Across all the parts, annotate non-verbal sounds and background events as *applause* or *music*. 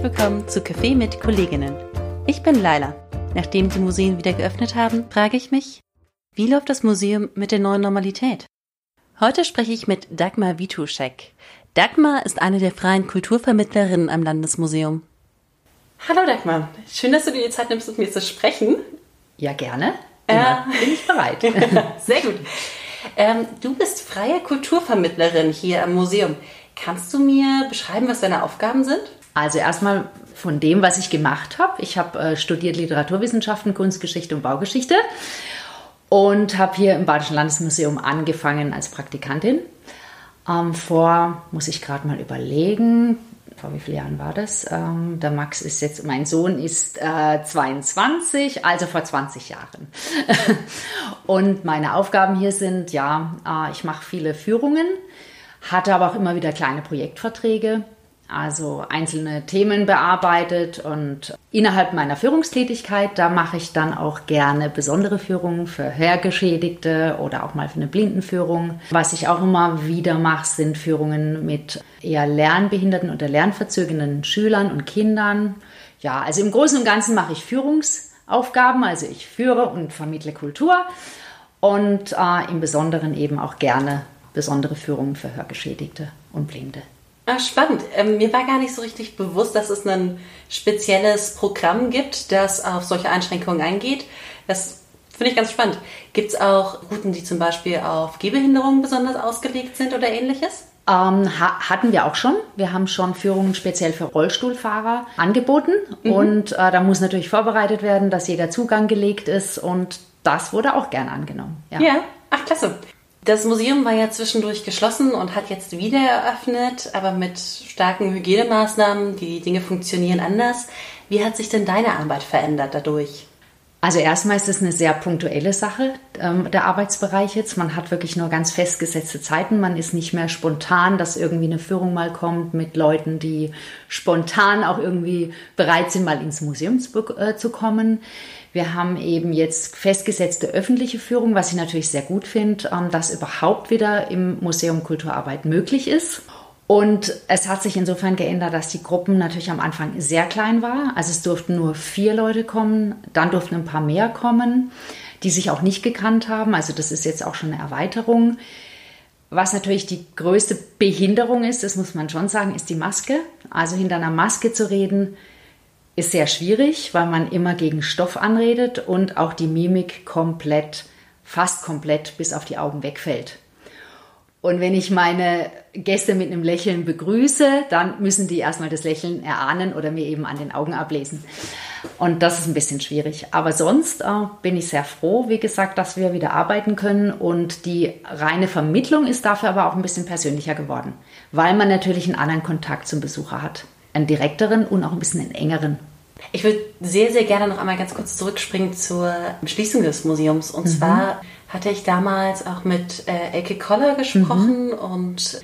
herzlich willkommen zu Café mit Kolleginnen. Ich bin Laila. Nachdem die Museen wieder geöffnet haben, frage ich mich, wie läuft das Museum mit der neuen Normalität? Heute spreche ich mit Dagmar Wituschek. Dagmar ist eine der freien Kulturvermittlerinnen am Landesmuseum. Hallo Dagmar, schön, dass du dir die Zeit nimmst, mit mir zu sprechen. Ja, gerne. Immer äh, bin ich bereit. *laughs* Sehr gut. Ähm, du bist freie Kulturvermittlerin hier am Museum. Kannst du mir beschreiben, was deine Aufgaben sind? Also erstmal von dem, was ich gemacht habe. Ich habe äh, studiert Literaturwissenschaften, Kunstgeschichte und Baugeschichte und habe hier im Badischen Landesmuseum angefangen als Praktikantin. Ähm, vor, muss ich gerade mal überlegen, vor wie vielen Jahren war das? Ähm, der Max ist jetzt, mein Sohn ist äh, 22, also vor 20 Jahren. *laughs* und meine Aufgaben hier sind, ja, äh, ich mache viele Führungen, hatte aber auch immer wieder kleine Projektverträge also einzelne Themen bearbeitet und innerhalb meiner Führungstätigkeit, da mache ich dann auch gerne besondere Führungen für Hörgeschädigte oder auch mal für eine Blindenführung. Was ich auch immer wieder mache, sind Führungen mit eher lernbehinderten oder lernverzögernden Schülern und Kindern. Ja, also im Großen und Ganzen mache ich Führungsaufgaben, also ich führe und vermittle Kultur und äh, im Besonderen eben auch gerne besondere Führungen für Hörgeschädigte und Blinde. Ah, spannend. Ähm, mir war gar nicht so richtig bewusst, dass es ein spezielles Programm gibt, das auf solche Einschränkungen eingeht. Das finde ich ganz spannend. Gibt es auch Routen, die zum Beispiel auf Gehbehinderungen besonders ausgelegt sind oder ähnliches? Ähm, ha hatten wir auch schon. Wir haben schon Führungen speziell für Rollstuhlfahrer angeboten. Mhm. Und äh, da muss natürlich vorbereitet werden, dass jeder Zugang gelegt ist. Und das wurde auch gern angenommen. Ja, ja. ach klasse. Das Museum war ja zwischendurch geschlossen und hat jetzt wieder eröffnet, aber mit starken Hygienemaßnahmen. Die Dinge funktionieren anders. Wie hat sich denn deine Arbeit verändert dadurch? Also erstmal ist es eine sehr punktuelle Sache, ähm, der Arbeitsbereich jetzt. Man hat wirklich nur ganz festgesetzte Zeiten. Man ist nicht mehr spontan, dass irgendwie eine Führung mal kommt mit Leuten, die spontan auch irgendwie bereit sind, mal ins Museum zu, äh, zu kommen. Wir haben eben jetzt festgesetzte öffentliche Führung, was ich natürlich sehr gut finde, ähm, dass überhaupt wieder im Museum Kulturarbeit möglich ist. Und es hat sich insofern geändert, dass die Gruppen natürlich am Anfang sehr klein war. Also es durften nur vier Leute kommen, dann durften ein paar mehr kommen, die sich auch nicht gekannt haben. Also das ist jetzt auch schon eine Erweiterung. Was natürlich die größte Behinderung ist, das muss man schon sagen, ist die Maske. Also hinter einer Maske zu reden, ist sehr schwierig, weil man immer gegen Stoff anredet und auch die Mimik komplett, fast komplett bis auf die Augen wegfällt. Und wenn ich meine Gäste mit einem Lächeln begrüße, dann müssen die erstmal das Lächeln erahnen oder mir eben an den Augen ablesen. Und das ist ein bisschen schwierig. Aber sonst äh, bin ich sehr froh, wie gesagt, dass wir wieder arbeiten können. Und die reine Vermittlung ist dafür aber auch ein bisschen persönlicher geworden, weil man natürlich einen anderen Kontakt zum Besucher hat. Einen direkteren und auch ein bisschen einen engeren. Ich würde sehr, sehr gerne noch einmal ganz kurz zurückspringen zur Schließung des Museums. Und mhm. zwar hatte ich damals auch mit äh, Elke Koller gesprochen mhm. und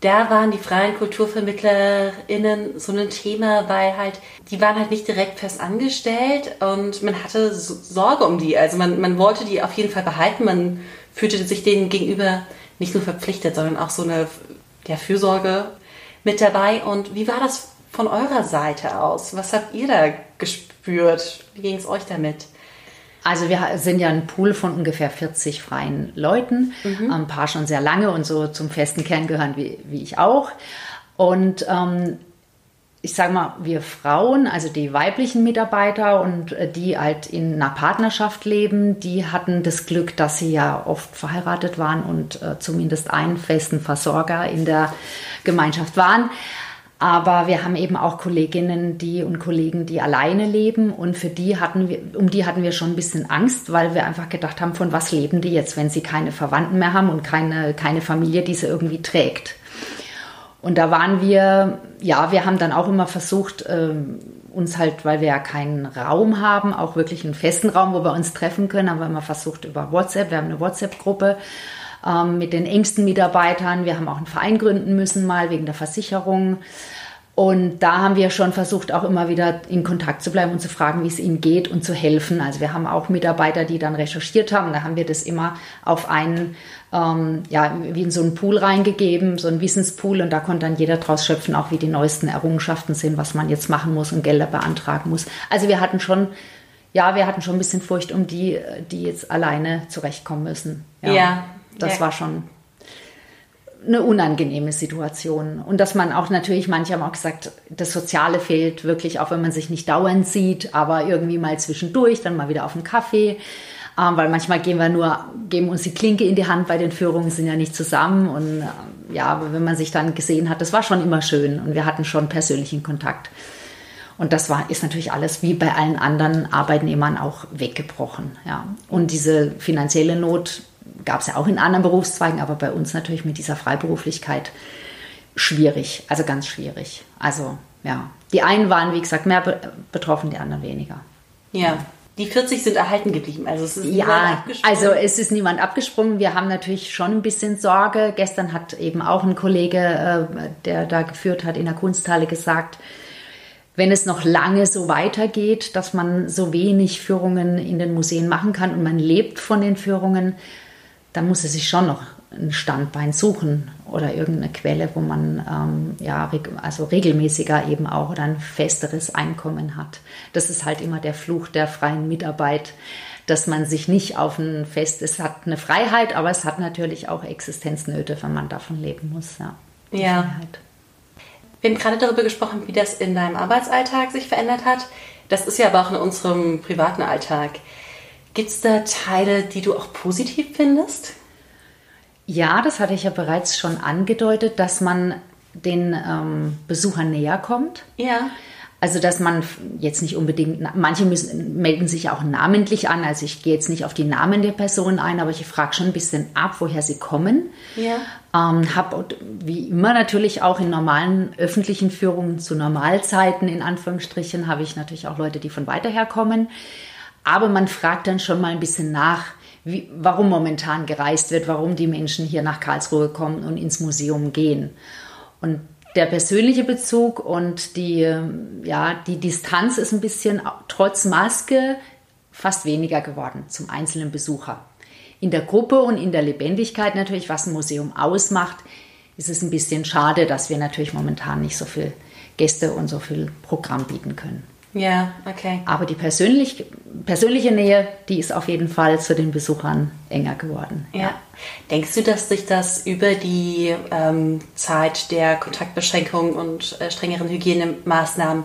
da waren die freien KulturvermittlerInnen so ein Thema, weil halt, die waren halt nicht direkt fest angestellt und man hatte so Sorge um die. Also man, man wollte die auf jeden Fall behalten. Man fühlte sich denen gegenüber nicht nur verpflichtet, sondern auch so eine ja, Fürsorge mit dabei. Und wie war das von eurer Seite aus? Was habt ihr da gespürt? Wie ging es euch damit? Also wir sind ja ein Pool von ungefähr 40 freien Leuten, mhm. ein paar schon sehr lange und so zum festen Kern gehören wie, wie ich auch. Und ähm, ich sage mal, wir Frauen, also die weiblichen Mitarbeiter und äh, die halt in einer Partnerschaft leben, die hatten das Glück, dass sie ja oft verheiratet waren und äh, zumindest einen festen Versorger in der Gemeinschaft waren. Aber wir haben eben auch Kolleginnen, die und Kollegen, die alleine leben und für die hatten wir, um die hatten wir schon ein bisschen Angst, weil wir einfach gedacht haben, von was leben die jetzt, wenn sie keine Verwandten mehr haben und keine, keine Familie, die sie irgendwie trägt. Und da waren wir, ja, wir haben dann auch immer versucht, ähm, uns halt, weil wir ja keinen Raum haben, auch wirklich einen festen Raum, wo wir uns treffen können, haben wir immer versucht über WhatsApp, wir haben eine WhatsApp-Gruppe, ähm, mit den engsten Mitarbeitern. Wir haben auch einen Verein gründen müssen, mal wegen der Versicherung. Und da haben wir schon versucht, auch immer wieder in Kontakt zu bleiben und zu fragen, wie es ihnen geht und zu helfen. Also wir haben auch Mitarbeiter, die dann recherchiert haben. Da haben wir das immer auf einen, ähm, ja, wie in so einen Pool reingegeben, so einen Wissenspool. Und da konnte dann jeder draus schöpfen, auch wie die neuesten Errungenschaften sind, was man jetzt machen muss und Gelder beantragen muss. Also wir hatten schon, ja, wir hatten schon ein bisschen Furcht um die, die jetzt alleine zurechtkommen müssen. Ja. ja das ja. war schon eine unangenehme Situation. Und dass man auch natürlich, manche haben auch gesagt, das Soziale fehlt wirklich, auch wenn man sich nicht dauernd sieht, aber irgendwie mal zwischendurch, dann mal wieder auf einen Kaffee. Ähm, weil manchmal gehen wir nur, geben uns die Klinke in die Hand bei den Führungen, sind ja nicht zusammen. Und äh, ja, aber wenn man sich dann gesehen hat, das war schon immer schön und wir hatten schon persönlichen Kontakt. Und das war, ist natürlich alles wie bei allen anderen Arbeitnehmern auch weggebrochen. Ja. Und diese finanzielle Not gab es ja auch in anderen Berufszweigen, aber bei uns natürlich mit dieser Freiberuflichkeit schwierig, also ganz schwierig. Also ja, die einen waren, wie gesagt, mehr betroffen, die anderen weniger. Ja. Die 40 sind erhalten geblieben. Also es ist ja, also es ist niemand abgesprungen. Wir haben natürlich schon ein bisschen Sorge. Gestern hat eben auch ein Kollege, äh, der da geführt hat in der Kunsthalle, gesagt, wenn es noch lange so weitergeht, dass man so wenig Führungen in den Museen machen kann und man lebt von den Führungen, dann muss er sich schon noch ein Standbein suchen oder irgendeine Quelle, wo man ähm, ja also regelmäßiger eben auch oder ein festeres Einkommen hat. Das ist halt immer der Fluch der freien Mitarbeit, dass man sich nicht auf ein Fest, es hat eine Freiheit, aber es hat natürlich auch Existenznöte, wenn man davon leben muss. Ja. ja. Wir haben gerade darüber gesprochen, wie das in deinem Arbeitsalltag sich verändert hat. Das ist ja aber auch in unserem privaten Alltag. Gibt es da Teile, die du auch positiv findest? Ja, das hatte ich ja bereits schon angedeutet, dass man den ähm, Besuchern näher kommt. Ja. Also, dass man jetzt nicht unbedingt, manche müssen, melden sich auch namentlich an. Also, ich gehe jetzt nicht auf die Namen der Personen ein, aber ich frage schon ein bisschen ab, woher sie kommen. Ja. Ähm, habe wie immer natürlich auch in normalen öffentlichen Führungen zu Normalzeiten, in Anführungsstrichen, habe ich natürlich auch Leute, die von weiter her kommen. Aber man fragt dann schon mal ein bisschen nach, wie, warum momentan gereist wird, warum die Menschen hier nach Karlsruhe kommen und ins Museum gehen. Und der persönliche Bezug und die, ja, die Distanz ist ein bisschen trotz Maske fast weniger geworden zum einzelnen Besucher. In der Gruppe und in der Lebendigkeit natürlich, was ein Museum ausmacht, ist es ein bisschen schade, dass wir natürlich momentan nicht so viel Gäste und so viel Programm bieten können. Ja, okay. Aber die persönlich, persönliche Nähe, die ist auf jeden Fall zu den Besuchern enger geworden. Ja. ja. Denkst du, dass sich das über die ähm, Zeit der Kontaktbeschränkungen und äh, strengeren Hygienemaßnahmen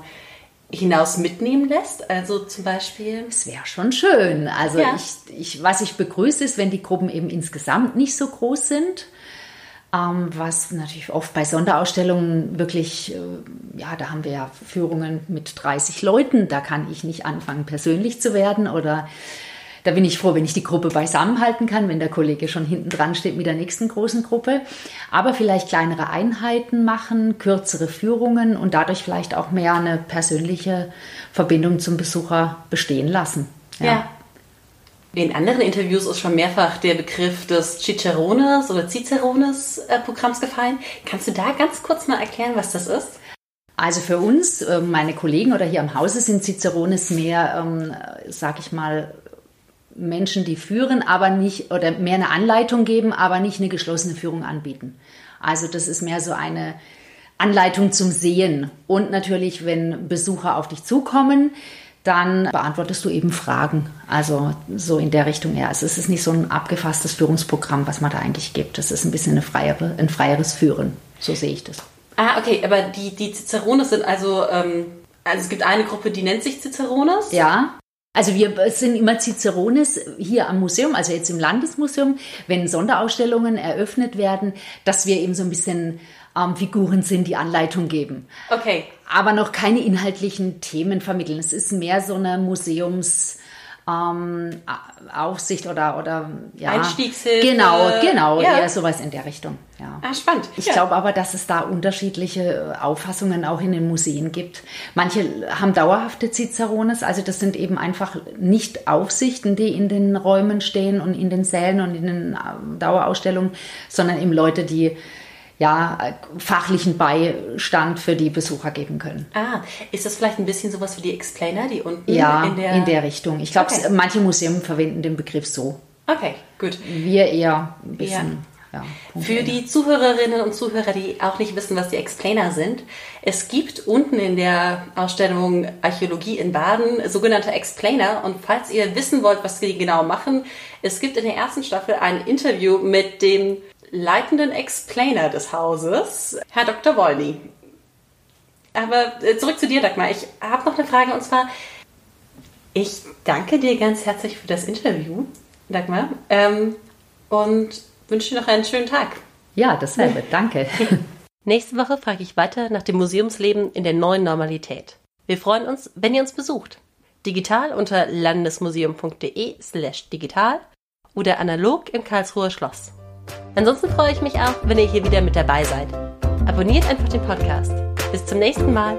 hinaus mitnehmen lässt? Also zum Beispiel? Es wäre schon schön. Also ja. ich, ich, was ich begrüße, ist, wenn die Gruppen eben insgesamt nicht so groß sind was natürlich oft bei Sonderausstellungen wirklich, äh, ja, da haben wir ja Führungen mit 30 Leuten, da kann ich nicht anfangen, persönlich zu werden oder da bin ich froh, wenn ich die Gruppe beisammenhalten kann, wenn der Kollege schon hinten dran steht mit der nächsten großen Gruppe. Aber vielleicht kleinere Einheiten machen, kürzere Führungen und dadurch vielleicht auch mehr eine persönliche Verbindung zum Besucher bestehen lassen. Ja. ja. In anderen Interviews ist schon mehrfach der Begriff des Cicerones oder Cicerones äh, Programms gefallen. Kannst du da ganz kurz mal erklären, was das ist? Also für uns, äh, meine Kollegen oder hier am Hause sind Cicerones mehr, ähm, sag ich mal, Menschen, die führen, aber nicht oder mehr eine Anleitung geben, aber nicht eine geschlossene Führung anbieten. Also das ist mehr so eine Anleitung zum Sehen. Und natürlich, wenn Besucher auf dich zukommen, dann beantwortest du eben Fragen. Also so in der Richtung eher. Also es ist nicht so ein abgefasstes Führungsprogramm, was man da eigentlich gibt. Es ist ein bisschen eine freiere, ein freieres Führen. So sehe ich das. Ah, okay, aber die, die Cicerones sind also, ähm, also es gibt eine Gruppe, die nennt sich Cicerones. Ja. Also wir sind immer Cicerones hier am Museum, also jetzt im Landesmuseum, wenn Sonderausstellungen eröffnet werden, dass wir eben so ein bisschen ähm, Figuren sind, die Anleitung geben. Okay. Aber noch keine inhaltlichen Themen vermitteln. Es ist mehr so eine Museums- ähm, Aufsicht oder, oder ja. Einstiegshilfe. Genau, genau, ja. eher sowas in der Richtung. Ja. Ah, spannend. Ich ja. glaube aber, dass es da unterschiedliche Auffassungen auch in den Museen gibt. Manche haben dauerhafte Cicerones, also das sind eben einfach nicht Aufsichten, die in den Räumen stehen und in den Sälen und in den äh, Dauerausstellungen, sondern eben Leute, die ja, fachlichen Beistand für die Besucher geben können. Ah, ist das vielleicht ein bisschen sowas wie die Explainer, die unten Ja, in der... in der Richtung. Ich glaube, Okay. manche Museen verwenden den Begriff so. Okay, gut. Wir eher ein bisschen, ja. Für die Zuhörerinnen und Zuhörer, die auch nicht wissen, was die Explainer sind, es gibt unten in der Ausstellung Archäologie in Baden sogenannte Explainer. Und falls ihr wissen wollt, was die genau machen, es gibt in der ersten Staffel ein Interview mit dem leitenden Explainer des Hauses, Herr Dr. Wolny. Aber äh, zurück zu dir, Dagmar. Ich habe noch eine Frage und zwar, ich danke dir ganz herzlich für das Interview, Dagmar, ähm, und wünsche dir noch einen schönen Tag. Ja, dasselbe. *laughs* Danke. Nächste Woche frage ich weiter nach dem Museumsleben in der neuen Normalität. Wir freuen uns, wenn ihr uns besucht. Digital unter landesmuseum.de slash digital oder analog im Karlsruher Schloss. Ansonsten freue ich mich auch, wenn ihr hier wieder mit dabei seid. Abonniert einfach den Podcast. Bis zum nächsten Mal.